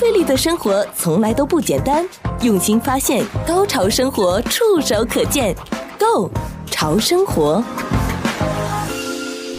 费力的生活从来都不简单，用心发现，高潮生活触手可见 Go 潮生活。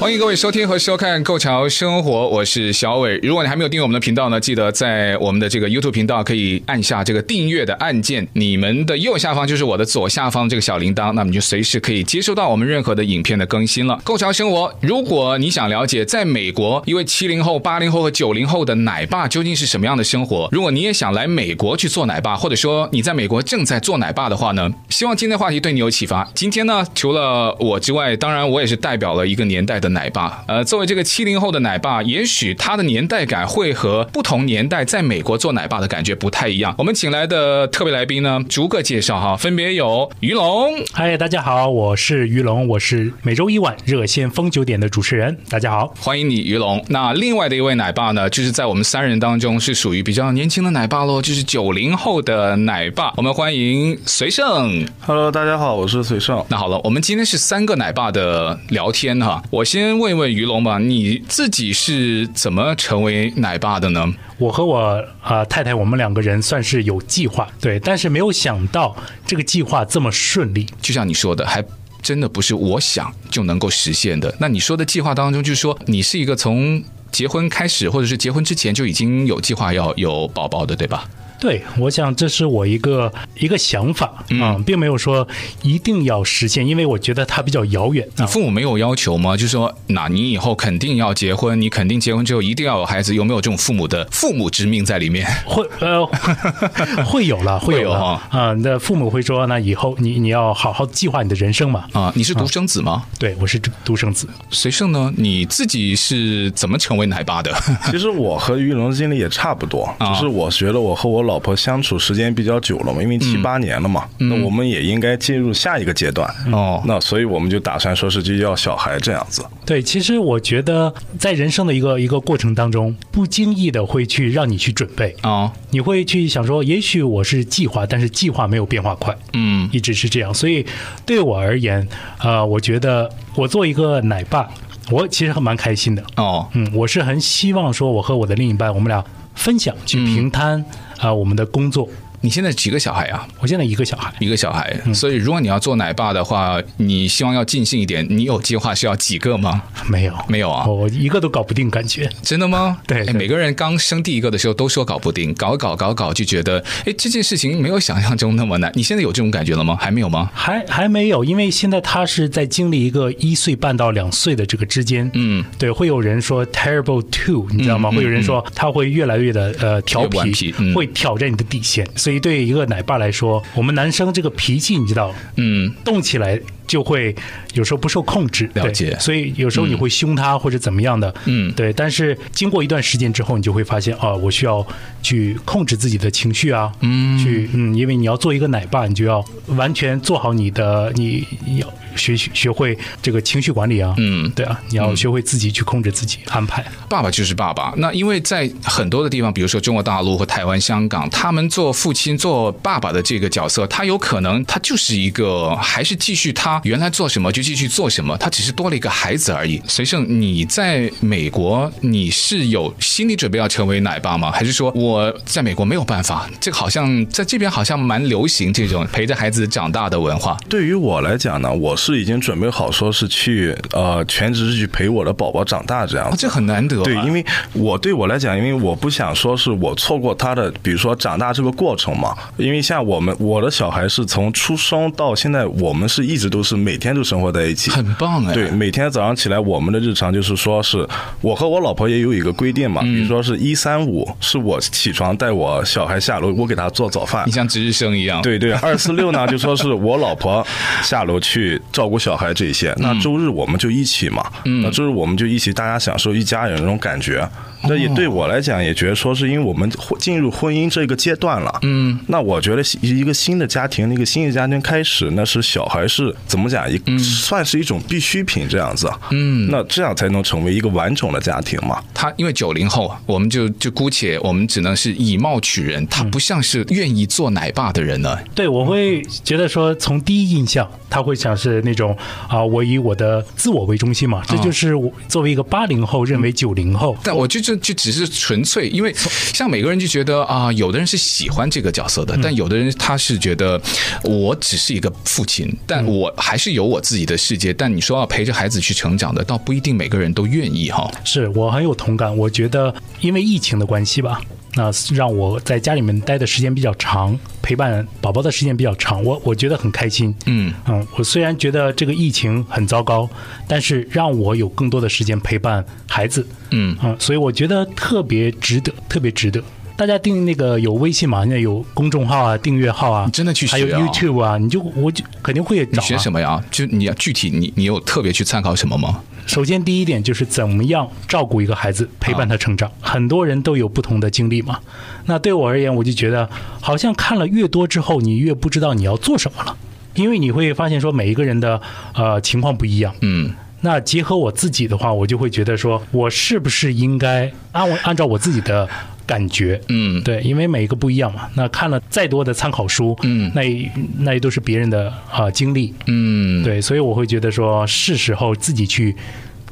欢迎各位收听和收看《Go 潮生活》，我是小伟。如果你还没有订阅我们的频道呢，记得在我们的这个 YouTube 频道可以按下这个订阅的按键。你们的右下方就是我的左下方这个小铃铛，那么你就随时可以接收到我们任何的影片的更新了。《Go 潮生活》，如果你想了解在美国一位七零后、八零后和九零后的奶爸究竟是什么样的生活，如果你也想来美国去做奶爸，或者说你在美国正在做奶爸的话呢，希望今天话题对你有启发。今天呢，除了我之外，当然我也是代表了一个年代的。奶爸，呃，作为这个七零后的奶爸，也许他的年代感会和不同年代在美国做奶爸的感觉不太一样。我们请来的特别来宾呢，逐个介绍哈，分别有于龙。嗨，大家好，我是于龙，我是每周一晚热线风九点的主持人。大家好，欢迎你，于龙。那另外的一位奶爸呢，就是在我们三人当中是属于比较年轻的奶爸喽，就是九零后的奶爸。我们欢迎随胜。Hello，大家好，我是随胜。那好了，我们今天是三个奶爸的聊天哈，我先。先问一问于龙吧，你自己是怎么成为奶爸的呢？我和我啊、呃、太太，我们两个人算是有计划，对，但是没有想到这个计划这么顺利。就像你说的，还真的不是我想就能够实现的。那你说的计划当中，就是说你是一个从结婚开始，或者是结婚之前就已经有计划要有宝宝的，对吧？对，我想这是我一个一个想法啊、嗯，并没有说一定要实现，因为我觉得它比较遥远。你父母没有要求吗？就是说，那你以后肯定要结婚，你肯定结婚之后一定要有孩子，有没有这种父母的父母之命在里面？会呃，会有了，会有啊啊，那父母会说，那以后你你要好好计划你的人生嘛啊，你是独生子吗？啊、对，我是独生子。随胜呢？你自己是怎么成为奶爸的？其实我和于龙的经历也差不多，只、就是我觉得我和我老婆相处时间比较久了嘛，因为七八年了嘛，嗯、那我们也应该进入下一个阶段。哦、嗯。那所以我们就打算说是就要小孩这样子。对，其实我觉得在人生的一个一个过程当中，不经意的会去让你去准备。啊、哦，你会去想说，也许我是计划，但是计划没有变化快，嗯，一直是这样。所以对我而言，呃，我觉得我做一个奶爸，我其实还蛮开心的哦。嗯，我是很希望说，我和我的另一半，我们俩分享去平摊。嗯啊，我们的工作。你现在几个小孩啊？我现在一个小孩，一个小孩。所以，如果你要做奶爸的话，你希望要尽兴一点。你有计划是要几个吗？没有，没有啊。我一个都搞不定，感觉真的吗？对，对，每个人刚生第一个的时候都说搞不定，搞搞搞搞就觉得，哎，这件事情没有想象中那么难。你现在有这种感觉了吗？还没有吗？还还没有，因为现在他是在经历一个一岁半到两岁的这个之间。嗯，对，会有人说 terrible two，你知道吗？嗯、会有人说他会越来越的呃调皮，皮嗯、会挑战你的底线。所以，对一个奶爸。来说，我们男生这个脾气，你知道，嗯，动起来。就会有时候不受控制，了解，所以有时候你会凶他或者怎么样的，嗯，对。但是经过一段时间之后，你就会发现啊，我需要去控制自己的情绪啊，嗯，去嗯，因为你要做一个奶爸，你就要完全做好你的，你要学学会这个情绪管理啊，嗯，对啊，你要学会自己去控制自己安排。爸爸就是爸爸，那因为在很多的地方，比如说中国大陆和台湾、香港，他们做父亲、做爸爸的这个角色，他有可能他就是一个还是继续他。原来做什么就继续做什么，他只是多了一个孩子而已。随胜，你在美国，你是有心理准备要成为奶爸吗？还是说我在美国没有办法？这个好像在这边好像蛮流行这种陪着孩子长大的文化。对于我来讲呢，我是已经准备好说是去呃全职去陪我的宝宝长大这样子。这很难得啊。对，因为我对我来讲，因为我不想说是我错过他的，比如说长大这个过程嘛。因为像我们我的小孩是从出生到现在，我们是一直都是。每天都生活在一起，很棒哎。对，每天早上起来，我们的日常就是说，是我和我老婆也有一个规定嘛，比如说是一三五是我起床带我小孩下楼，我给他做早饭。你像值日生一样。对对，二四六呢，就说是我老婆下楼去照顾小孩这些。那周日我们就一起嘛，那周日我们就一起，大家享受一家人那种感觉。那也对我来讲，也觉得说是因为我们进入婚姻这个阶段了。嗯，那我觉得一个新的家庭，一个新的家庭开始，那是小孩是怎么讲，也算是一种必需品这样子。嗯，那这样才能成为一个完整的家庭嘛。他因为九零后，我们就就姑且我们只能是以貌取人，他不像是愿意做奶爸的人呢。对，我会觉得说，从第一印象，他会想是那种啊，我以我的自我为中心嘛，这就是我作为一个八零后认为九零后。但我就就就只是纯粹，因为像每个人就觉得啊，有的人是喜欢这个角色的，但有的人他是觉得我只是一个父亲，但我还是有我自己的世界。但你说要陪着孩子去成长的，倒不一定每个人都愿意哈。是我很有同感，我觉得因为疫情的关系吧。那让我在家里面待的时间比较长，陪伴宝宝的时间比较长，我我觉得很开心。嗯嗯，我虽然觉得这个疫情很糟糕，但是让我有更多的时间陪伴孩子。嗯嗯，所以我觉得特别值得，特别值得。大家订那个有微信嘛？那有公众号啊，订阅号啊，你真的去学啊？还有 YouTube 啊，你就我就肯定会找。你学什么呀？就你要具体你你有特别去参考什么吗？首先，第一点就是怎么样照顾一个孩子，陪伴他成长。很多人都有不同的经历嘛。那对我而言，我就觉得好像看了越多之后，你越不知道你要做什么了，因为你会发现说每一个人的呃情况不一样。嗯。那结合我自己的话，我就会觉得说，我是不是应该按我按照我自己的感觉，嗯，对，因为每一个不一样嘛。那看了再多的参考书，嗯，那那也都是别人的啊经历，嗯，对，所以我会觉得说，是时候自己去。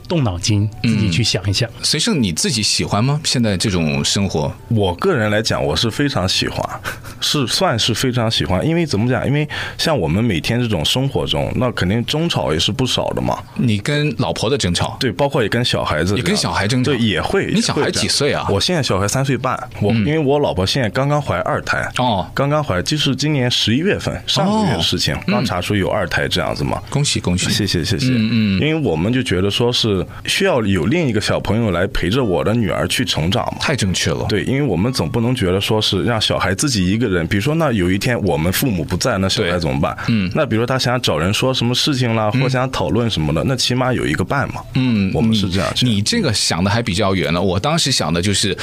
动脑筋，自己去想一想。随胜，你自己喜欢吗？现在这种生活，我个人来讲，我是非常喜欢，是算是非常喜欢。因为怎么讲？因为像我们每天这种生活中，那肯定争吵也是不少的嘛。你跟老婆的争吵，对，包括也跟小孩子，也跟小孩争吵，对，也会。你小孩几岁啊？我现在小孩三岁半。我因为我老婆现在刚刚怀二胎哦，刚刚怀，就是今年十一月份上个月的事情，刚查出有二胎这样子嘛。恭喜恭喜，谢谢谢谢。嗯嗯，因为我们就觉得说是。需要有另一个小朋友来陪着我的女儿去成长嘛？太正确了。对，因为我们总不能觉得说是让小孩自己一个人，比如说那有一天我们父母不在，那小孩怎么办？嗯，那比如说他想找人说什么事情啦，或想讨论什么的，那起码有一个伴嘛。嗯，我们是这样。你这个想的还比较远了。我当时想的就是，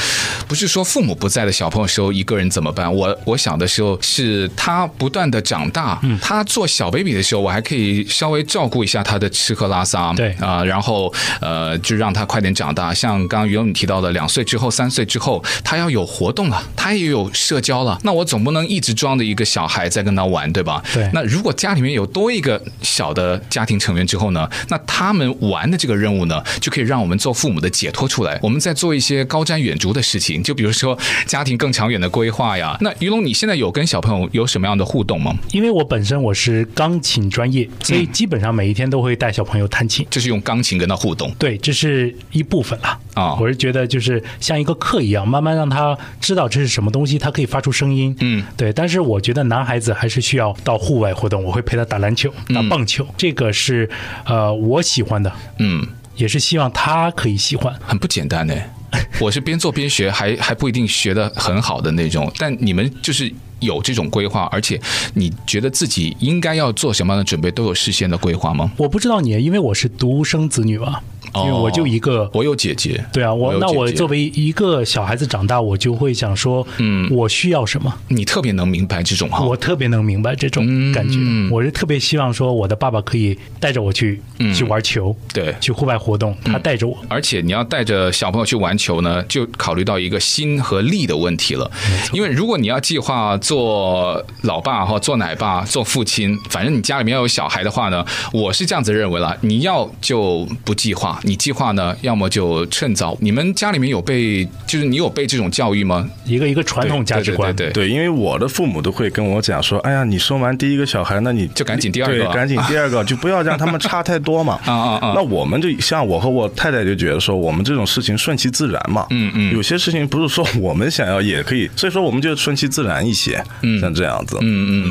不是说父母不在的小朋友时候一个人怎么办？我我想的时候是他不断的长大，他做小 baby 的时候，我还可以稍微照顾一下他的吃喝拉撒。对啊，然后呃。呃，就让他快点长大。像刚刚于龙你提到的，两岁之后、三岁之后，他要有活动了，他也有社交了。那我总不能一直装着一个小孩在跟他玩，对吧？对。那如果家里面有多一个小的家庭成员之后呢？那他们玩的这个任务呢，就可以让我们做父母的解脱出来。我们在做一些高瞻远瞩的事情，就比如说家庭更长远的规划呀。那于龙，你现在有跟小朋友有什么样的互动吗？因为我本身我是钢琴专业，所以基本上每一天都会带小朋友弹琴，就是用钢琴跟他互动。对。这是一部分了啊，我是觉得就是像一个课一样，慢慢让他知道这是什么东西，他可以发出声音。嗯，对。但是我觉得男孩子还是需要到户外活动，我会陪他打篮球、打棒球，这个是呃我喜欢的。嗯，也是希望他可以喜欢。很不简单呢，我是边做边学，还还不一定学的很好的那种。但你们就是。有这种规划，而且你觉得自己应该要做什么样的准备，都有事先的规划吗？我不知道你，因为我是独生子女嘛，因为我就一个，哦、我有姐姐。对啊，我，我那我作为一个小孩子长大，我就会想说，嗯，我需要什么？你特别能明白这种哈，我特别能明白这种感觉。嗯、我是特别希望说，我的爸爸可以带着我去、嗯、去玩球，对，去户外活动，他带着我。而且你要带着小朋友去玩球呢，就考虑到一个心和力的问题了。因为如果你要计划做老爸或做奶爸、做父亲，反正你家里面要有小孩的话呢，我是这样子认为了。你要就不计划，你计划呢，要么就趁早。你们家里面有被，就是你有被这种教育吗？一个一个传统价值观，对对，因为我的父母都会跟我讲说：“哎呀，你生完第一个小孩，那你就赶紧第二个，对，赶紧第二个，就不要让他们差太多嘛。”啊啊啊！那我们就像我和我太太就觉得说，我们这种事情顺其自然嘛。嗯嗯，有些事情不是说我们想要也可以，所以说我们就顺其自然一些。嗯。像这样子，嗯嗯，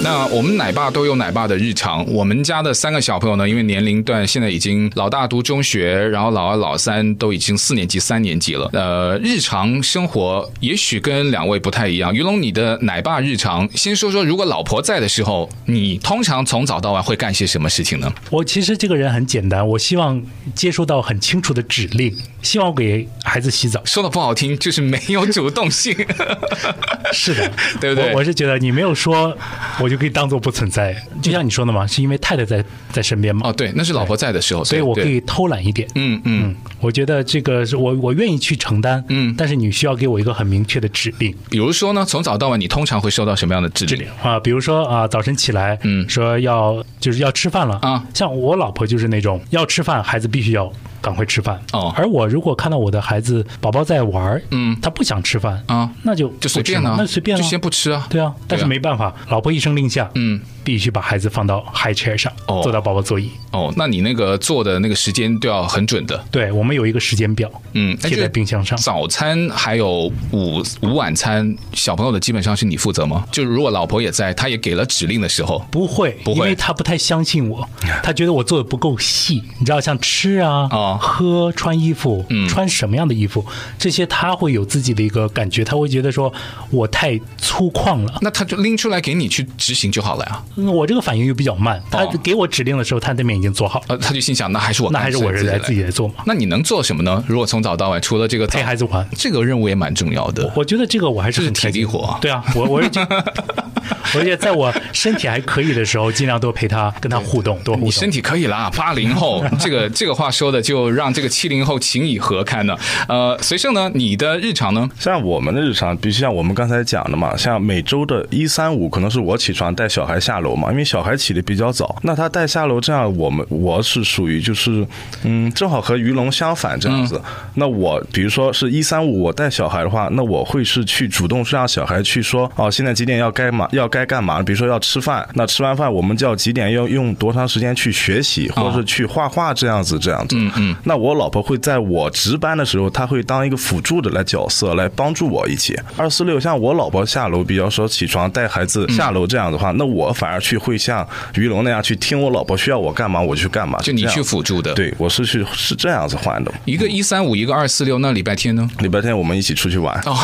那我们奶爸都有奶爸的日常。我们家的三个小朋友呢，因为年龄段现在已经老大读中学，然后老二、老三都已经四年级、三年级了。呃，日常生活也许跟两位不太一样。于龙，你的奶爸日常，先说说，如果老婆在的时候，你通常从早到晚会干些什么事情呢？我其实这个人很简单，我希望接收到很清楚的指令，希望给孩子洗澡。说的不好听，就是没有主动性。是的，对不对？我，我是觉得你没有说，我就可以当做不存在。就像你说的嘛，是因为太太在在身边嘛。哦，对，那是老婆在的时候，所以我可以偷懒一点。嗯嗯，我觉得这个是我我愿意去承担。嗯，但是你需要给我一个很明确的指令。比如说呢，从早到晚，你通常会收到什么样的指令啊？比如说啊，早晨起来，嗯，说要就是要吃饭了啊。像我老婆就是那种要吃饭，孩子必须要。赶快吃饭。哦！而我如果看到我的孩子宝宝在玩，嗯，他不想吃饭啊，那就就随便了，那随便了，就先不吃啊。对啊，但是没办法，老婆一声令下，嗯。必须把孩子放到 high chair 上，坐到宝宝座椅。哦，那你那个做的那个时间都要很准的。对，我们有一个时间表，嗯，贴在冰箱上。早餐还有午午晚餐，小朋友的基本上是你负责吗？就是如果老婆也在，她也给了指令的时候，不会，不会，因为她不太相信我，她觉得我做的不够细。你知道，像吃啊、喝、穿衣服、穿什么样的衣服，这些她会有自己的一个感觉，她会觉得说我太粗犷了。那她就拎出来给你去执行就好了呀。我这个反应又比较慢，他给我指令的时候，他那边已经做好了。呃，他就心想，那还是我，那还是我人来自己来做嘛。那你能做什么呢？如果从早到晚，除了这个陪孩子玩，这个任务也蛮重要的。我觉得这个我还是很体力活。对啊，我我是 而且在我身体还可以的时候，尽量多陪他，跟他互动，多互动。你身体可以啦，八零后，这个这个话说的就让这个七零后情以何堪呢？呃，随胜呢，你的日常呢？像我们的日常，比如像我们刚才讲的嘛，像每周的一三五，可能是我起床带小孩下楼嘛，因为小孩起。的比较早，那他带下楼这样，我们我是属于就是，嗯，正好和于龙相反这样子。嗯、那我比如说是一三五，我带小孩的话，那我会是去主动让小孩去说，哦，现在几点要该嘛要该干嘛？比如说要吃饭，那吃完饭我们就要几点要用多长时间去学习，或者是去画画这样子这样子。嗯嗯。那我老婆会在我值班的时候，她会当一个辅助的来角色来帮助我一起。二四六，像我老婆下楼，比较说起床带孩子下楼这样的话，嗯、那我反而去会像。于龙那样去听我老婆需要我干嘛，我就去干嘛。就你去辅助的，对，我是去是这样子换的。一个一三五，一个二四六，那礼拜天呢？礼拜天我们一起出去玩。哦，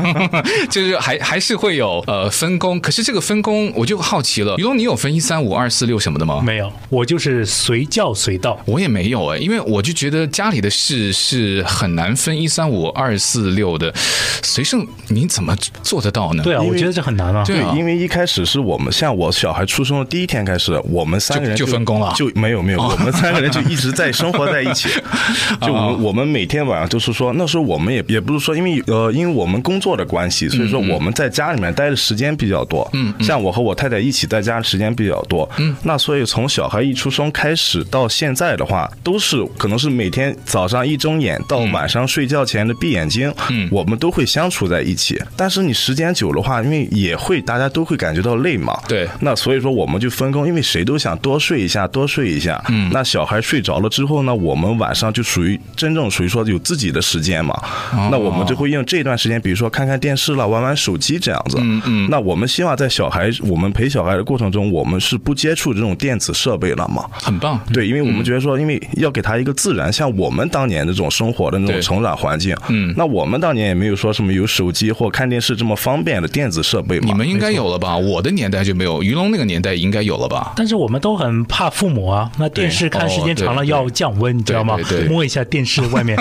就是还还是会有呃分工，可是这个分工我就好奇了。于龙，你有分一三五二四六什么的吗？没有，我就是随叫随到。我也没有哎，因为我就觉得家里的事是很难分一三五二四六的。随胜，你怎么做得到呢？对啊，我觉得这很难啊。对，因为一开始是我们像我小孩出生的第一天开始，我们三个人就，就分工了，就没有没有，我们三个人就一直在生活在一起。就我们我们每天晚上就是说，那时候我们也也不是说，因为呃，因为我们工作的关系，所以说我们在家里面待的时间比较多。嗯，像我和我太太一起在家的时间比较多。嗯，那所以从小孩一出生开始到现在的话，都是可能是每天早上一睁眼到晚上睡觉前的闭眼睛，嗯，我们都会相处在一起。但是你时间久的话，因为也会大家都会感觉到累嘛。对，那所以说我们就分工，因为谁都想多睡一下，多睡一下。嗯，那小孩睡着了之后呢，我们晚上就属于真正属于说有自己的时间嘛。哦、那我们就会用这段时间，比如说看看电视了，玩玩手机这样子。嗯嗯。那我们希望在小孩我们陪小孩的过程中，我们是不接触这种电子设备了嘛？很棒。对，因为我们觉得说，因为要给他一个自然，像我们当年那种生活的那种成长环境。嗯。那我们当年也没有说什么有手机或看电视这么方便的电子设备嘛。你们应该有了吧？我的年代就没有，于龙那个年代应该有了吧？但是我们都很怕父母啊，那电视看时间长了要降温，你知道吗？摸一下电视外面。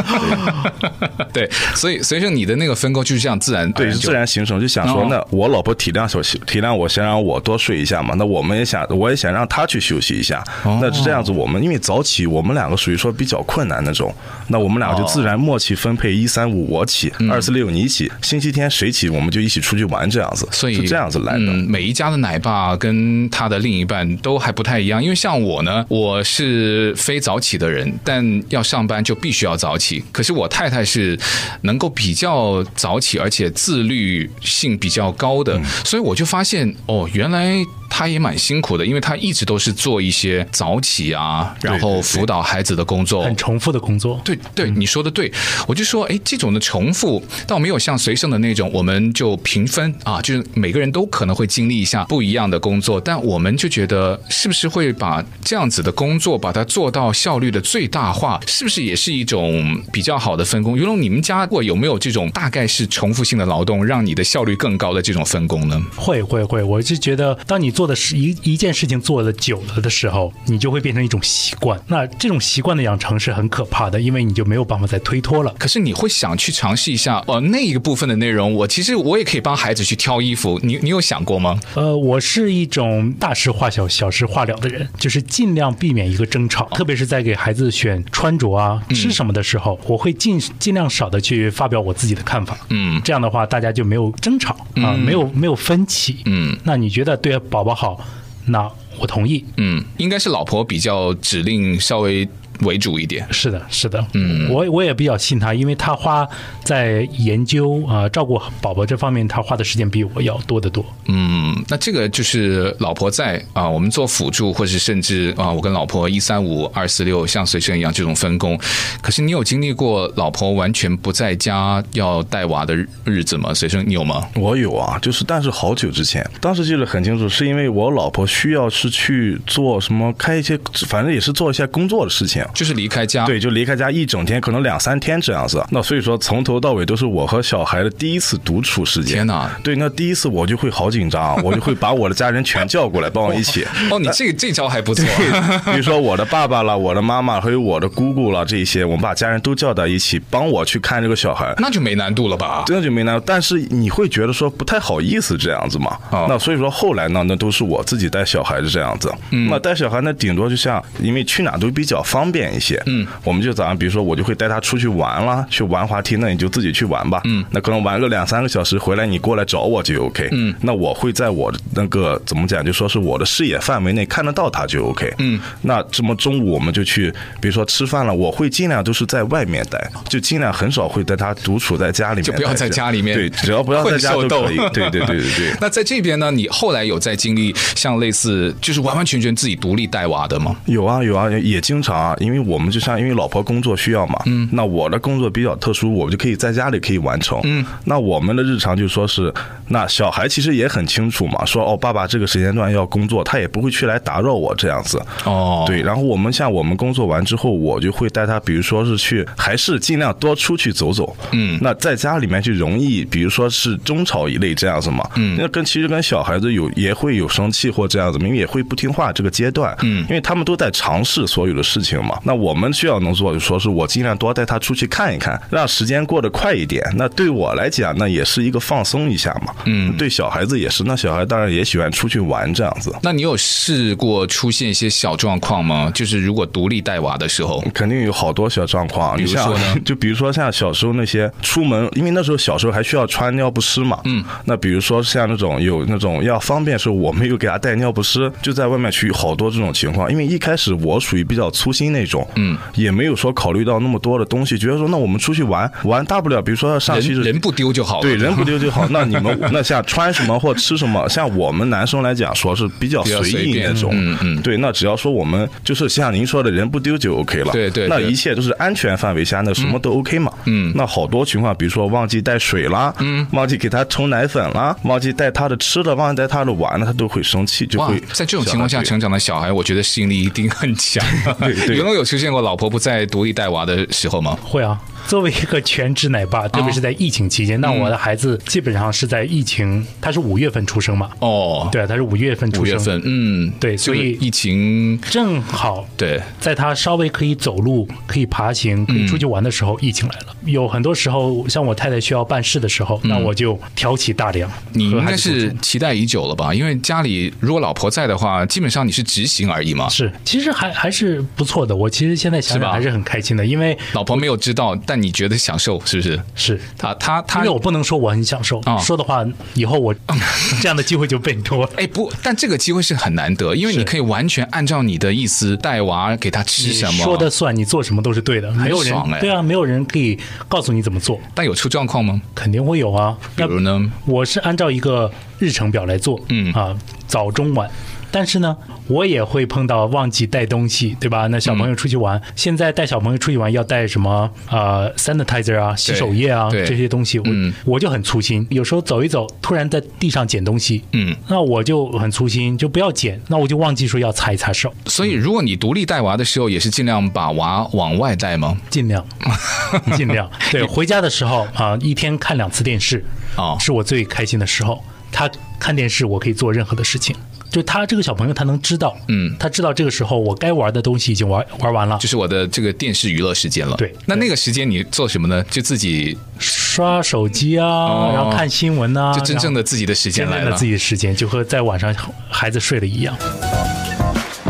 对，所以所以说你的那个分工就是这样自然，对，自然形成。就想说，那我老婆体谅小体谅我，先让我多睡一下嘛。那我们也想，我也想让他去休息一下。那是这样子，我们因为早起，我们两个属于说比较困难那种。那我们两个就自然默契分配，一三五我起，二四六你起，星期天谁起，我们就一起出去玩这样子。所以这样子来的。每一家的奶爸跟他的另一半都还不太一样，因为像我呢，我是非早起的人，但要上班就必须要早起。可是我太太是能够比较早起，而且自律性比较高的，所以我就发发现哦，原来。他也蛮辛苦的，因为他一直都是做一些早起啊，然后辅导孩子的工作，很重复的工作。对对，你说的对，我就说，哎，这种的重复倒没有像随胜的那种，我们就平分啊，就是每个人都可能会经历一下不一样的工作，但我们就觉得，是不是会把这样子的工作把它做到效率的最大化，是不是也是一种比较好的分工？于龙，你们家过有没有这种大概是重复性的劳动，让你的效率更高的这种分工呢？会会会，我就觉得，当你做的是一一件事情做的久了的时候，你就会变成一种习惯。那这种习惯的养成是很可怕的，因为你就没有办法再推脱了。可是你会想去尝试一下，哦，那一个部分的内容，我其实我也可以帮孩子去挑衣服。你你有想过吗？呃，我是一种大事化小，小事化了的人，就是尽量避免一个争吵，特别是在给孩子选穿着啊、吃什么的时候，我会尽尽量少的去发表我自己的看法。嗯，这样的话大家就没有争吵啊，没有没有分歧。嗯，那你觉得对宝宝好，那我同意。嗯，应该是老婆比较指令稍微。为主一点，是的，是的，嗯，我我也比较信他，因为他花在研究啊、呃、照顾宝宝这方面，他花的时间比我要多得多。嗯，那这个就是老婆在啊，我们做辅助，或者甚至啊，我跟老婆一三五二四六像随身一样这种分工。可是你有经历过老婆完全不在家要带娃的日子吗？随身你有吗？我有啊，就是但是好久之前，当时记得很清楚，是因为我老婆需要是去做什么，开一些，反正也是做一些工作的事情。就是离开家，对，就离开家一整天，可能两三天这样子。那所以说，从头到尾都是我和小孩的第一次独处时间。天哪！对，那第一次我就会好紧张，我就会把我的家人全叫过来帮我一起。哦，你这个这招还不错啊。比如说我的爸爸了，我的妈妈，还有我的姑姑了，这些我们把家人都叫到一起，帮我去看这个小孩。那就没难度了吧？真的就没难度。但是你会觉得说不太好意思这样子嘛？哦。那所以说后来呢，那都是我自己带小孩子这样子。嗯。那带小孩那，顶多就像因为去哪都比较方便一些。嗯。我们就早上，比如说我就会带他出去玩了，去玩滑梯，那你就自己去玩吧。嗯，那可能玩个两三个小时回来，你过来找我就 OK。嗯，那我会在我的那个怎么讲，就说是我的视野范围内看得到他就 OK。嗯，那这么中午我们就去，比如说吃饭了，我会尽量都是在外面待，就尽量很少会带他独处在家里面，就不要在家里面。对，只要不要在家就可以。对对对对对。那在这边呢，你后来有在经历像类似就是完完全全自己独立带娃的吗？有啊有啊，也经常啊，因为我们就像因为老婆工作。需要嘛？嗯，那我的工作比较特殊，我就可以在家里可以完成。嗯，那我们的日常就说是，那小孩其实也很清楚嘛，说哦，爸爸这个时间段要工作，他也不会去来打扰我这样子。哦，对，然后我们像我们工作完之后，我就会带他，比如说是去，还是尽量多出去走走。嗯，那在家里面就容易，比如说是争吵一类这样子嘛。嗯，那跟其实跟小孩子有也会有生气或这样子，因为也会不听话这个阶段。嗯，因为他们都在尝试所有的事情嘛。那我们需要能做就说是。我尽量多带他出去看一看，让时间过得快一点。那对我来讲，那也是一个放松一下嘛。嗯，对小孩子也是。那小孩当然也喜欢出去玩这样子。那你有试过出现一些小状况吗？就是如果独立带娃的时候，肯定有好多小状况。比如说呢？就比如说像小时候那些出门，因为那时候小时候还需要穿尿不湿嘛。嗯。那比如说像那种有那种要方便时候，我没有给他带尿不湿，就在外面去好多这种情况。因为一开始我属于比较粗心那种，嗯，也没有说考虑。到那么多的东西，觉得说那我们出去玩玩大不了，比如说要上去人，人不丢就好了。对，人不丢就好。那你们 那像穿什么或吃什么，像我们男生来讲，说是比较随意那种。嗯嗯。对，那只要说我们就是像您说的，人不丢就 OK 了。对对。那一切都是安全范围下，那什么都 OK 嘛。嗯。那好多情况，比如说忘记带水啦，嗯，忘记给他冲奶粉啦，忘记带他的吃的，忘记带他的玩的，他都会生气，就会。在这种情况下成长的小孩，我觉得适应力一定很强。对对。有没有出现过老婆不在独立带娃的时候吗？会啊。作为一个全职奶爸，特别是在疫情期间，那我的孩子基本上是在疫情，他是五月份出生嘛？哦，对，他是五月份出生。五月份，嗯，对，所以疫情正好对，在他稍微可以走路、可以爬行、可以出去玩的时候，疫情来了。有很多时候，像我太太需要办事的时候，那我就挑起大梁。你应该是期待已久了吧？因为家里如果老婆在的话，基本上你是执行而已嘛。是，其实还还是不错的。我其实现在想想还是很开心的，因为老婆没有知道，但。你觉得享受是不是？是他他他，因为我不能说我很享受，哦、说的话以后我 这样的机会就变多了。哎，不，但这个机会是很难得，因为你可以完全按照你的意思带娃，给他吃什么，说的算，你做什么都是对的，没有人对啊，没有人可以告诉你怎么做。但有出状况吗？肯定会有啊。比如呢？我是按照一个日程表来做，嗯啊，早中晚但是呢，我也会碰到忘记带东西，对吧？那小朋友出去玩，嗯、现在带小朋友出去玩要带什么？呃，sanitizer 啊，洗手液啊，这些东西，我、嗯、我就很粗心。有时候走一走，突然在地上捡东西，嗯，那我就很粗心，就不要捡，那我就忘记说要擦一擦手。所以，如果你独立带娃的时候，也是尽量把娃往外带吗？尽量，尽量。对，回家的时候啊，一天看两次电视，哦，是我最开心的时候。他看电视，我可以做任何的事情。就他这个小朋友，他能知道，嗯，他知道这个时候我该玩的东西已经玩玩完了，就是我的这个电视娱乐时间了。对，那那个时间你做什么呢？就自己刷手机啊，哦、然后看新闻啊，就真正的自己的时间来了。自己的时间就和在晚上孩子睡了一样。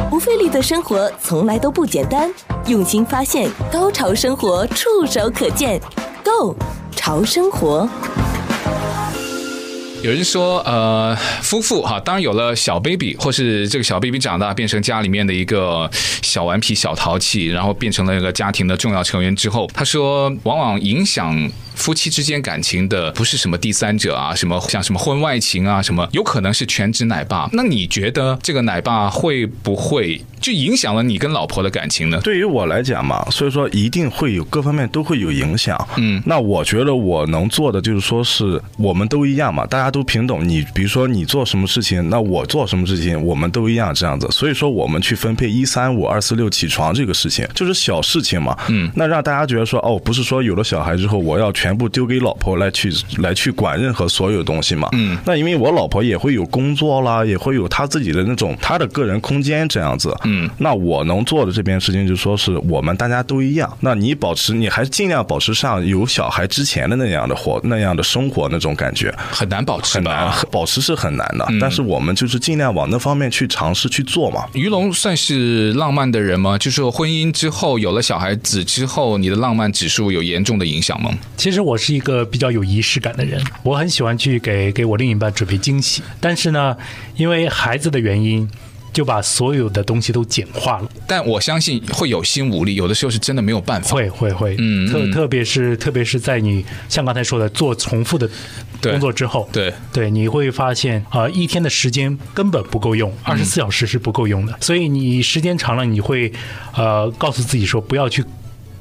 不费力的生活从来都不简单，用心发现，高潮生活触手可见 Go 潮生活。有人说，呃，夫妇哈，当然有了小 baby，或是这个小 baby 长大变成家里面的一个小顽皮、小淘气，然后变成了一个家庭的重要成员之后，他说，往往影响。夫妻之间感情的不是什么第三者啊，什么像什么婚外情啊，什么有可能是全职奶爸。那你觉得这个奶爸会不会就影响了你跟老婆的感情呢？对于我来讲嘛，所以说一定会有各方面都会有影响。嗯，那我觉得我能做的就是说是我们都一样嘛，大家都平等。你比如说你做什么事情，那我做什么事情，我们都一样这样子。所以说我们去分配一三五二四六起床这个事情，就是小事情嘛。嗯，那让大家觉得说哦，不是说有了小孩之后我要去。全部丢给老婆来去来去管任何所有东西嘛。嗯，那因为我老婆也会有工作啦，也会有她自己的那种她的个人空间这样子。嗯，那我能做的这边事情就是说是我们大家都一样。那你保持，你还是尽量保持上有小孩之前的那样的活那样的生活那种感觉，很难保持，很难 保持是很难的。但是我们就是尽量往那方面去尝试去做嘛。于龙算是浪漫的人吗？就是婚姻之后有了小孩子之后，你的浪漫指数有严重的影响吗？其实。其实我是一个比较有仪式感的人，我很喜欢去给给我另一半准备惊喜。但是呢，因为孩子的原因，就把所有的东西都简化了。但我相信会有心无力，有的时候是真的没有办法。会会会，嗯，特特别是特别是在你像刚才说的做重复的工作之后，对对，你会发现啊、呃，一天的时间根本不够用，二十四小时是不够用的。嗯、所以你时间长了，你会呃告诉自己说不要去。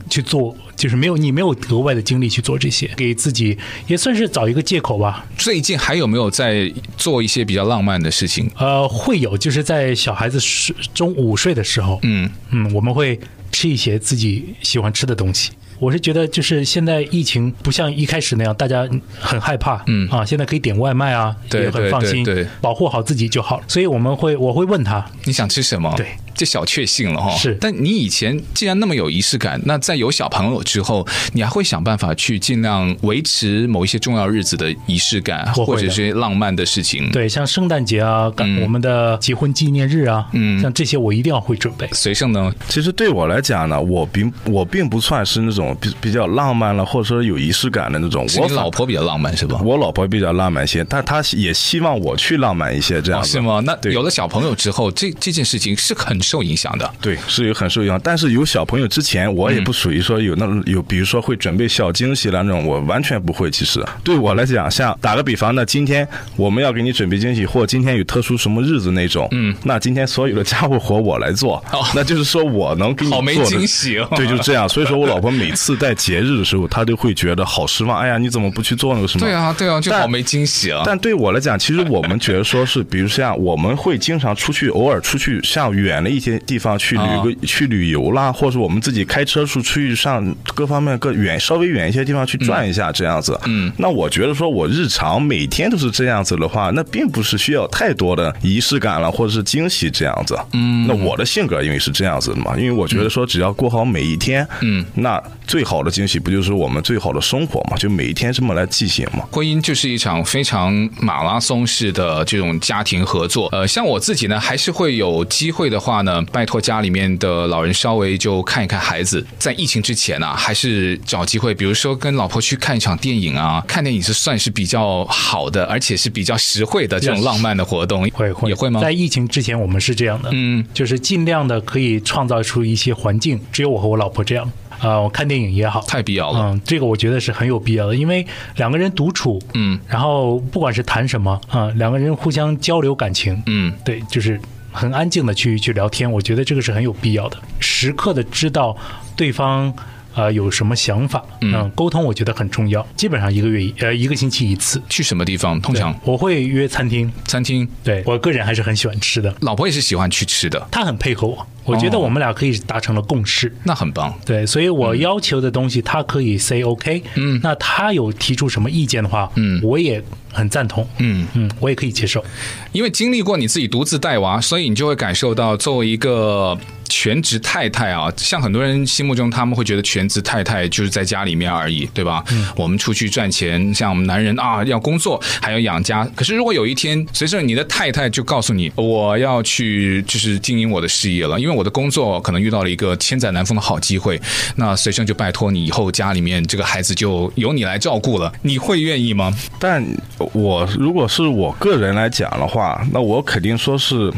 去做，就是没有你没有额外的精力去做这些，给自己也算是找一个借口吧。最近还有没有在做一些比较浪漫的事情？呃，会有，就是在小孩子睡中午睡的时候，嗯嗯，我们会吃一些自己喜欢吃的东西。我是觉得，就是现在疫情不像一开始那样，大家很害怕，嗯啊，现在可以点外卖啊，也很放心，对，保护好自己就好了。所以我们会，我会问他，你想吃什么？对。这小确幸了哈，是。但你以前既然那么有仪式感，那在有小朋友之后，你还会想办法去尽量维持某一些重要日子的仪式感，或者是浪漫的事情。对，像圣诞节啊，嗯、我们的结婚纪念日啊，嗯，像这些我一定要会准备。随圣呢，其实对我来讲呢，我并我并不算是那种比比较浪漫了，或者说有仪式感的那种。我老婆比较浪漫是吧？我老婆比较浪漫些，但她也希望我去浪漫一些，这样、哦、是吗？那有了小朋友之后，这这件事情是很受影响的。对，是有很受影响，但是有小朋友之前，我也不属于说有那种有，比如说会准备小惊喜的那种，我完全不会。其实对我来讲，像打个比方，那今天我们要给你准备惊喜，或今天有特殊什么日子那种，嗯，那今天所有的家务活我来做，哦，那就是说我能给你做的。好没惊喜哦。对，就是这样。所以说我老婆每次在节日的时候，她都会觉得好失望。哎呀，你怎么不去做那个什么？对啊，对啊，就好没惊喜啊。但对我来讲，其实我们觉得说是，比如像我们会经常出去，偶尔出去，像远的一些地方去。旅个去旅游啦，或者是我们自己开车出出去上各方面各远稍微远一些地方去转一下这样子。嗯，那我觉得说我日常每天都是这样子的话，那并不是需要太多的仪式感了，或者是惊喜这样子。嗯，那我的性格因为是这样子的嘛，因为我觉得说只要过好每一天，嗯，那最好的惊喜不就是我们最好的生活嘛？就每一天这么来进行嘛。婚姻就是一场非常马拉松式的这种家庭合作。呃，像我自己呢，还是会有机会的话呢，拜托家里面的老人稍微就看一看孩子，在疫情之前呢、啊，还是找机会，比如说跟老婆去看一场电影啊，看电影是算是比较好的，而且是比较实惠的这种浪漫的活动，会会。也会吗？在疫情之前，我们是这样的，嗯，就是尽量的可以创造出一些环境，只有我和我老婆这样啊，我看电影也好，太必要了，嗯，这个我觉得是很有必要的，因为两个人独处，嗯，然后不管是谈什么啊，两个人互相交流感情，嗯，对，就是。很安静的去去聊天，我觉得这个是很有必要的，时刻的知道对方。呃，有什么想法？嗯，沟通我觉得很重要。基本上一个月一呃一个星期一次。去什么地方？通常我会约餐厅。餐厅，对，我个人还是很喜欢吃的。老婆也是喜欢去吃的。她很配合我，我觉得我们俩可以达成了共识。哦，那很棒。对，所以我要求的东西，她可以 say OK。嗯，那她有提出什么意见的话，嗯，我也很赞同。嗯嗯，我也可以接受。因为经历过你自己独自带娃，所以你就会感受到作为一个。全职太太啊，像很多人心目中，他们会觉得全职太太就是在家里面而已，对吧？嗯，我们出去赚钱，像我们男人啊，要工作还要养家。可是如果有一天，随着你的太太就告诉你，我要去就是经营我的事业了，因为我的工作可能遇到了一个千载难逢的好机会，那随身就拜托你，以后家里面这个孩子就由你来照顾了，你会愿意吗？但我如果是我个人来讲的话，那我肯定说是。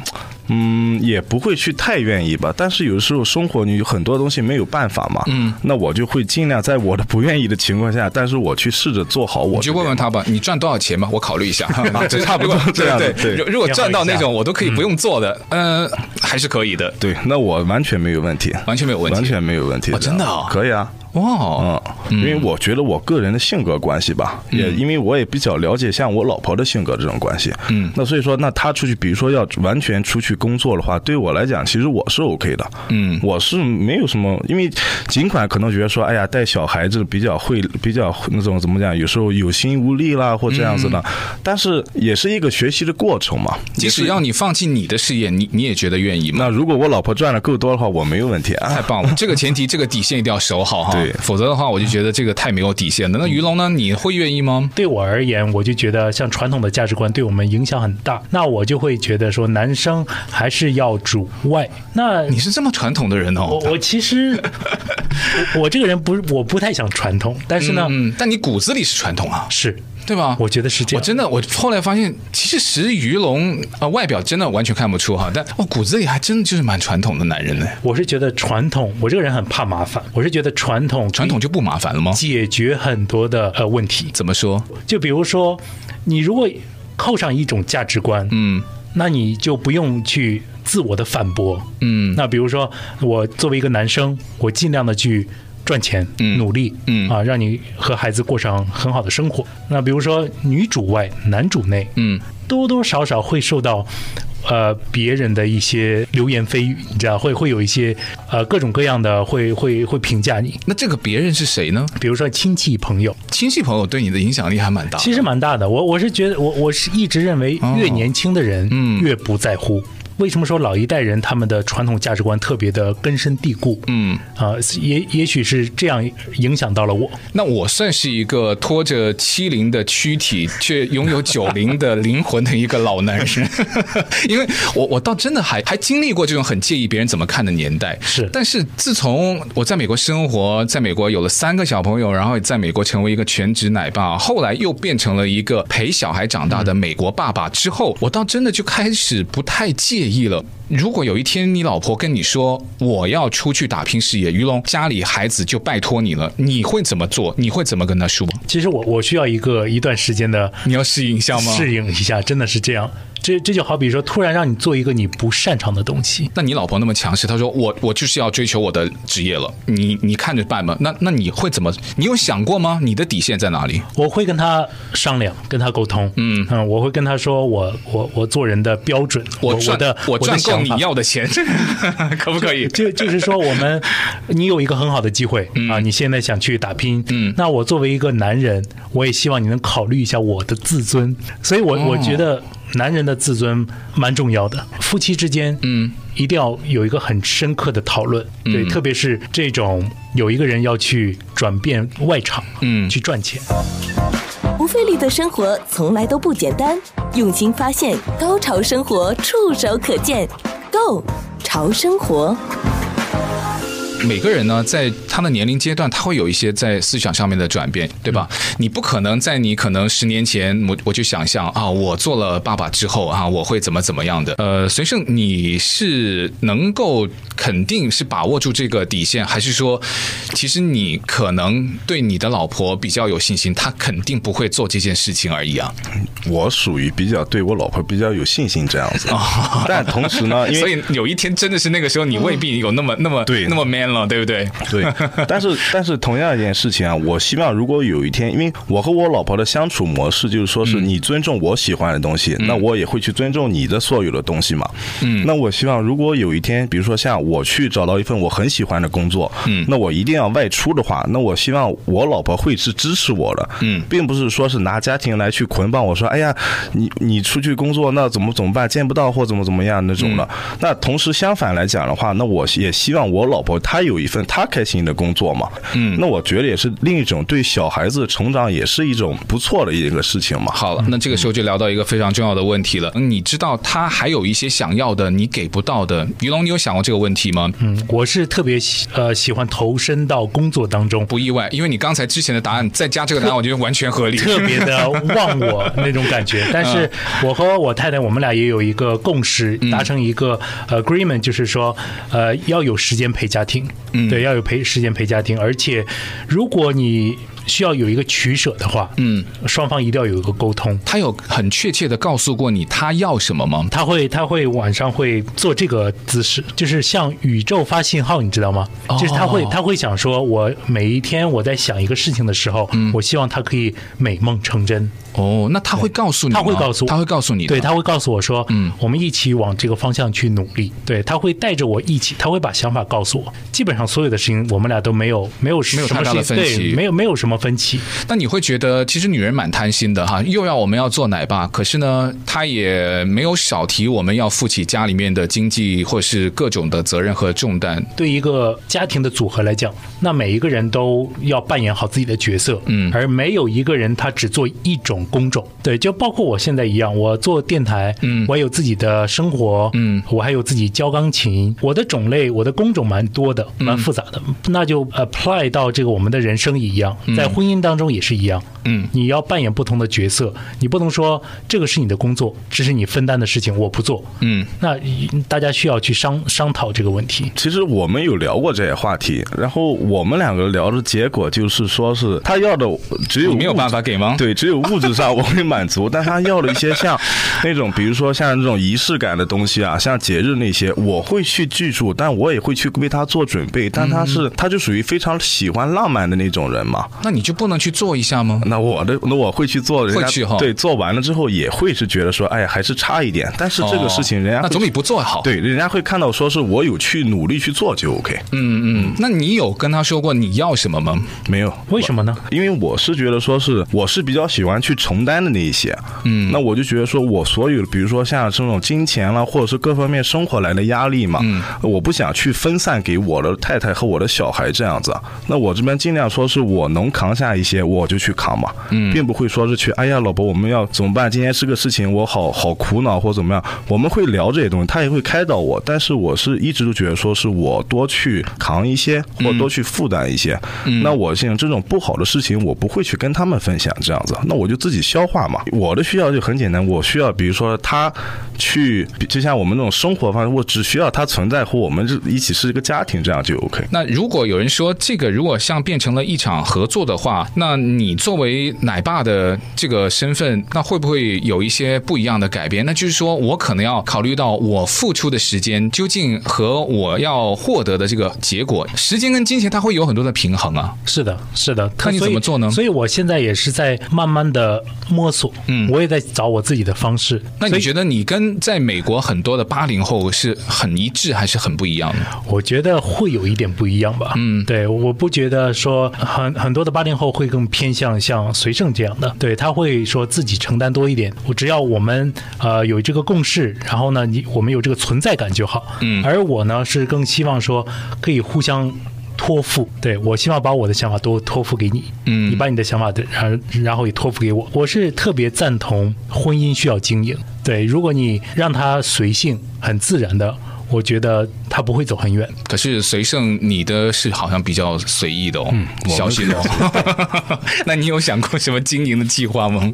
嗯，也不会去太愿意吧，但是有时候生活你有很多东西没有办法嘛。嗯，那我就会尽量在我的不愿意的情况下，但是我去试着做好我。你就问问他吧，你赚多少钱吧，我考虑一下。这差不多对对。对，如果赚到那种我都可以不用做的，嗯，还是可以的。对，那我完全没有问题，完全没有问题，完全没有问题。真的可以啊。哇，嗯，因为我觉得我个人的性格关系吧，也因为我也比较了解像我老婆的性格这种关系，嗯，那所以说，那她出去，比如说要完全出去工作的话，对我来讲，其实我是 OK 的，嗯，我是没有什么，因为尽管可能觉得说，哎呀，带小孩子比较会，比较那种怎么讲，有时候有心无力啦，或这样子的，但是也是一个学习的过程嘛。即使要你放弃你的事业，你你也觉得愿意吗？那如果我老婆赚的够多的话，我没有问题啊。太棒了，这个前提，这个底线一定要守好哈。对。否则的话，我就觉得这个太没有底线了。那于龙呢？你会愿意吗？对我而言，我就觉得像传统的价值观对我们影响很大。那我就会觉得说，男生还是要主外。那你是这么传统的人哦？我我其实我，我这个人不是，我不太想传统，但是呢，嗯，但你骨子里是传统啊，是。对吧？我觉得是这样。我真的，我后来发现，其实石鱼龙啊，外表真的完全看不出哈，但我骨子里还真的就是蛮传统的男人呢。我是觉得传统，我这个人很怕麻烦。我是觉得传统，传统就不麻烦了吗？解决很多的呃问题。怎么说？就比如说，你如果扣上一种价值观，嗯，那你就不用去自我的反驳，嗯。那比如说，我作为一个男生，我尽量的去。赚钱，嗯努力，嗯啊，让你和孩子过上很好的生活。那比如说，女主外，男主内，嗯，多多少少会受到，呃，别人的一些流言蜚语，你知道，会会有一些呃各种各样的会会会评价你。那这个别人是谁呢？比如说亲戚朋友，亲戚朋友对你的影响力还蛮大。其实蛮大的。我我是觉得，我我是一直认为，越年轻的人，嗯，越不在乎。为什么说老一代人他们的传统价值观特别的根深蒂固？嗯啊，也也许是这样影响到了我。那我算是一个拖着七零的躯体却拥有九零的灵魂的一个老男人，因为我我倒真的还还经历过这种很介意别人怎么看的年代。是，但是自从我在美国生活，在美国有了三个小朋友，然后在美国成为一个全职奶爸，后来又变成了一个陪小孩长大的美国爸爸之后，我倒真的就开始不太介意。意了。如果有一天你老婆跟你说，我要出去打拼事业，于龙家里孩子就拜托你了，你会怎么做？你会怎么跟她说？其实我我需要一个一段时间的，你要适应一下吗？适应一下，真的是这样。这这就好比说，突然让你做一个你不擅长的东西，那你老婆那么强势，她说我我就是要追求我的职业了，你你看着办吧。那那你会怎么？你有想过吗？你的底线在哪里？我会跟她商量，跟她沟通。嗯嗯，我会跟她说，我我我做人的标准，我赚我的我赚够你要的钱，可不可以？就就是说，我们 你有一个很好的机会啊，你现在想去打拼，嗯，那我作为一个男人，我也希望你能考虑一下我的自尊，所以我我觉得。男人的自尊蛮重要的，夫妻之间，嗯，一定要有一个很深刻的讨论，嗯、对，特别是这种有一个人要去转变外场，嗯，去赚钱。不费力的生活从来都不简单，用心发现，高潮生活触手可见，Go 潮生活。每个人呢，在他的年龄阶段，他会有一些在思想上面的转变，对吧？嗯、你不可能在你可能十年前，我我就想象啊，我做了爸爸之后啊，我会怎么怎么样的。呃，随胜，你是能够肯定是把握住这个底线，还是说，其实你可能对你的老婆比较有信心，她肯定不会做这件事情而已啊？我属于比较对我老婆比较有信心这样子，但同时呢，因为 所以有一天真的是那个时候，你未必有那么、嗯、那么对那么 man 了，对不对？对。但是但是同样一件事情啊，我希望如果有一天，因为我和我老婆的相处模式就是说是你尊重我喜欢的东西，嗯、那我也会去尊重你的所有的东西嘛。嗯。那我希望如果有一天，比如说像我去找到一份我很喜欢的工作，嗯，那我一定要外出的话，那我希望我老婆会是支持我的，嗯，并不是说是拿家庭来去捆绑我说，哎呀，你你出去工作那怎么怎么办，见不到或怎么怎么样那种的。嗯、那同时相反来讲的话，那我也希望我老婆她有一份他开心的工作嘛，嗯，那我觉得也是另一种对小孩子成长也是一种不错的一个事情嘛。好了，那这个时候就聊到一个非常重要的问题了，嗯，你知道他还有一些想要的你给不到的，于龙，你有想过这个问题吗？嗯，我是特别喜呃喜欢投身到工作当中，不意外，因为你刚才之前的答案再加这个答案，我觉得完全合理，特别的忘我那种感觉。但是我和我太太，我们俩也有一个共识，达成一个 agreement，就是说呃要有时间陪家庭，嗯，对，要有陪时间陪家庭，而且如果你。需要有一个取舍的话，嗯，双方一定要有一个沟通。他有很确切的告诉过你他要什么吗？他会，他会晚上会做这个姿势，就是向宇宙发信号，你知道吗？哦、就是他会，他会想说，我每一天我在想一个事情的时候，嗯，我希望他可以美梦成真。哦，那他会告诉你，他会告诉我，他会告诉你，对，他会告诉我说，嗯，我们一起往这个方向去努力。对，他会带着我一起，他会把想法告诉我。基本上所有的事情，我们俩都没有没有没有太大的分歧，对，没有没有什么分歧。那你会觉得，其实女人蛮贪心的哈，又要我们要做奶爸，可是呢，她也没有少提我们要负起家里面的经济或是各种的责任和重担。对一个家庭的组合来讲，那每一个人都要扮演好自己的角色，嗯，而没有一个人他只做一种工种，对。就包括我现在一样，我做电台，嗯，我有自己的生活，嗯，我还有自己教钢琴，我的种类，我的工种蛮多的，蛮复杂的。嗯、那就 apply 到这个我们的人生一样，在婚姻当中也是一样，嗯，你要扮演不同的角色，你不能说这个是你的工作，这是你分担的事情，我不做，嗯，那大家需要去商商讨这个问题。其实我们有聊过这些话题，然后我们两个聊的结果就是说是他要的只有没有办法给吗？对，只有物质上我会满足。但他要了一些像那种，比如说像这种仪式感的东西啊，像节日那些，我会去记住，但我也会去为他做准备。但他是，他就属于非常喜欢浪漫的那种人嘛。那你就不能去做一下吗？那我的，那我会去做。会去哈？对，做完了之后也会是觉得说，哎呀，还是差一点。但是这个事情，人家那总比不做好。对，人家会看到说是我有去努力去做就 OK。嗯嗯。那你有跟他说过你要什么吗？没有。为什么呢？因为我是觉得说是我是比较喜欢去承担的那一些。嗯，那我就觉得说，我所有比如说像这种金钱啦，或者是各方面生活来的压力嘛，嗯，我不想去分散给我的太太和我的小孩这样子。那我这边尽量说是我能扛下一些，我就去扛嘛，嗯，并不会说是去，哎呀，老婆，我们要怎么办？今天是个事情，我好好苦恼或怎么样。我们会聊这些东西，他也会开导我，但是我是一直都觉得说是我多去扛一些，或多去负担一些。嗯，那我现在这种不好的事情，我不会去跟他们分享这样子，那我就自己消化嘛。我的需要就很简单，我需要比如说他去，就像我们那种生活方式，我只需要他存在和我们一起是一个家庭，这样就 OK。那如果有人说这个如果像变成了一场合作的话，那你作为奶爸的这个身份，那会不会有一些不一样的改变？那就是说我可能要考虑到我付出的时间究竟和我要获得的这个结果，时间跟金钱它会有很多的平衡啊。是的，是的。看你怎么做呢？所以，所以我现在也是在慢慢的摸索。嗯。我也在找我自己的方式。那你觉得你跟在美国很多的八零后是很一致，还是很不一样的？我觉得会有一点不一样吧。嗯，对，我不觉得说很很多的八零后会更偏向像随胜这样的。对，他会说自己承担多一点。我只要我们呃有这个共识，然后呢，你我们有这个存在感就好。嗯，而我呢是更希望说可以互相。托付，对，我希望把我的想法都托付给你，嗯，你把你的想法的，然然后也托付给我。我是特别赞同婚姻需要经营，对，如果你让他随性、很自然的。我觉得他不会走很远。可是随胜，你的是好像比较随意的哦，嗯，小心哦。那你有想过什么经营的计划吗？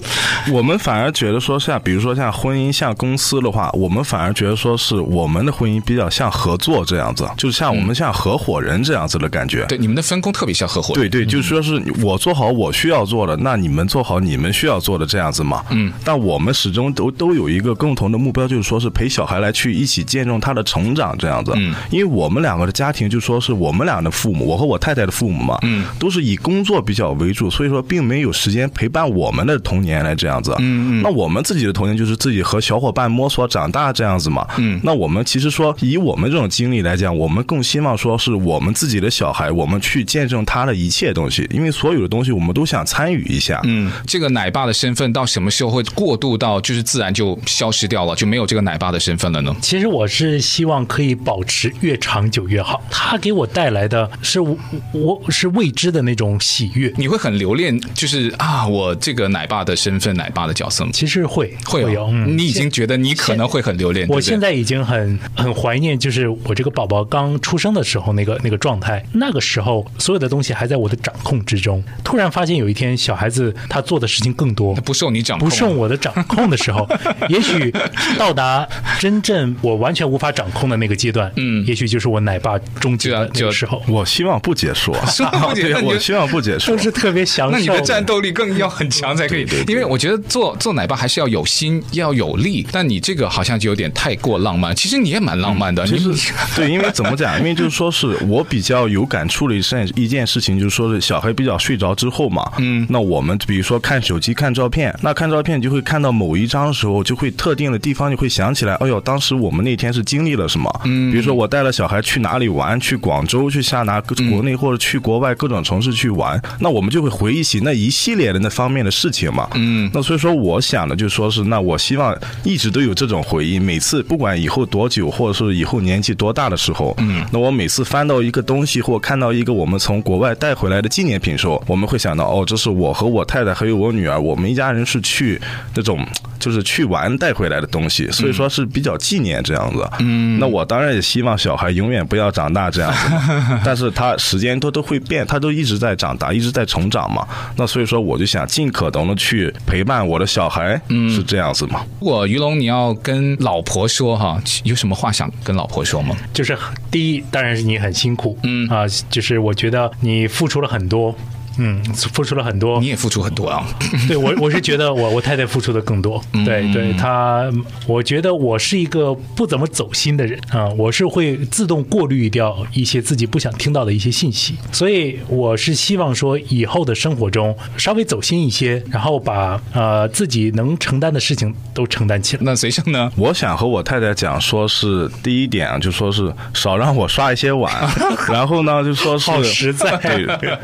我们反而觉得说像，比如说像婚姻像公司的话，我们反而觉得说是我们的婚姻比较像合作这样子，就是像我们像合伙人这样子的感觉。对，你们的分工特别像合伙人。对对，就是说是我做好我需要做的，那你们做好你们需要做的这样子嘛。嗯。但我们始终都都有一个共同的目标，就是说是陪小孩来去一起见证他的成长这样子。嗯。因为我们两个的家庭，就说是我们俩的父母，我和我太太的父母嘛，嗯，都是以工作比较为主，所以说并没有时间陪伴我们的童年来这样子。嗯嗯。那我们自己的童年就是自己和小伙伴摸索长大这样子嘛。嗯。那我们其实说以我们这种经历来讲，我们更希望说是我们自己的小孩，我们去见证他的一切东西，因为所有的东西我们都想参与一下。嗯。这个奶爸的身份到什么时候会过渡到就是自然就消失掉了，就没有这个奶爸的身份了呢？其实我是希望可以保持越长久越好。他给我带来的是我我是未知的那种喜悦。你会很留恋，就是啊，我这个奶爸的身份，奶爸的角色吗？其实会会有。嗯，你已经觉得你可能会很留恋。我现在已经很很怀念，就是我这个宝宝刚出生的时候那个那个状态。那个时候所有的东西还在我的掌控之中。突然发现有一天小孩子他做的事情更多，不受你掌控，不受我的掌控的时候，也许到达真正我完全无法掌控的那个阶段，嗯，也许就是我奶爸终结的那个时候。我希望不结束，对，我希望不结束，就是特别享受。那你的战斗力更要很强才可以，因为我觉得做做奶爸还是要有心，要有力。但你这个好像就有点太过浪漫。其实你也蛮浪漫的，其实 对，因为怎么讲？因为就是说是我比较有感触的一件一件事情，就是说是小孩比较睡着之后嘛，嗯，那我们比如说看手机看照片，那看照片就会看到某一张的时候，就会特定的地方就会想起来，哎呦，当时我们那天是经历了什么？嗯，比如说我带了小孩去哪里玩，去广州，去下拿国内或者去国外各种城市去玩，那我们就会回忆起那一系列的那方面的事情嘛。嗯，那所以说我想的就是说是，那我希望一直都有这种回忆，每次不管以后多久，或者是以后年纪多大的时候，嗯，那我每次翻到一个东西或看到一个我们从国外带回来的纪念品时候，我们会想到，哦，这是我和我太太还有我女儿，我们一家人是去那种。就是去玩带回来的东西，所以说是比较纪念这样子。嗯，那我当然也希望小孩永远不要长大这样子，但是他时间都都会变，他都一直在长大，一直在成长嘛。那所以说，我就想尽可能的去陪伴我的小孩，嗯，是这样子嘛。如果于龙你要跟老婆说哈，有什么话想跟老婆说吗？就是第一，当然是你很辛苦，嗯啊，就是我觉得你付出了很多。嗯，付出了很多，你也付出很多啊。对我，我是觉得我我太太付出的更多。对对，她，我觉得我是一个不怎么走心的人啊，我是会自动过滤掉一些自己不想听到的一些信息。所以我是希望说，以后的生活中稍微走心一些，然后把呃自己能承担的事情都承担起来。那随胜呢？我想和我太太讲，说是第一点啊，就说是少让我刷一些碗，然后呢，就说是好实在，对，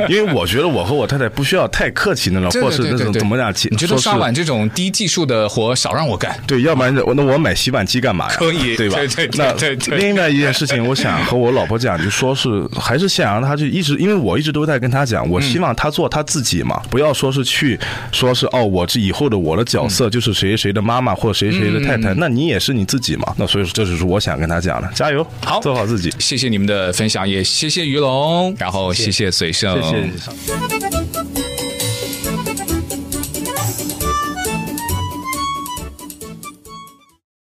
因为我觉得我。我和我太太不需要太客气那种，或是那种怎么样？你觉得刷碗这种低技术的活少让我干？对，要不然我那我买洗碗机干嘛呀？可以，对吧？对对。那另外一件事情，我想和我老婆讲，就说是还是想让她去一直，因为我一直都在跟她讲，我希望她做她自己嘛，不要说是去说是哦，我这以后的我的角色就是谁谁的妈妈或谁谁的太太，那你也是你自己嘛。那所以说，这就是我想跟她讲的，加油，好，做好自己。谢谢你们的分享，也谢谢于龙，然后谢谢随胜。谢谢。No hay.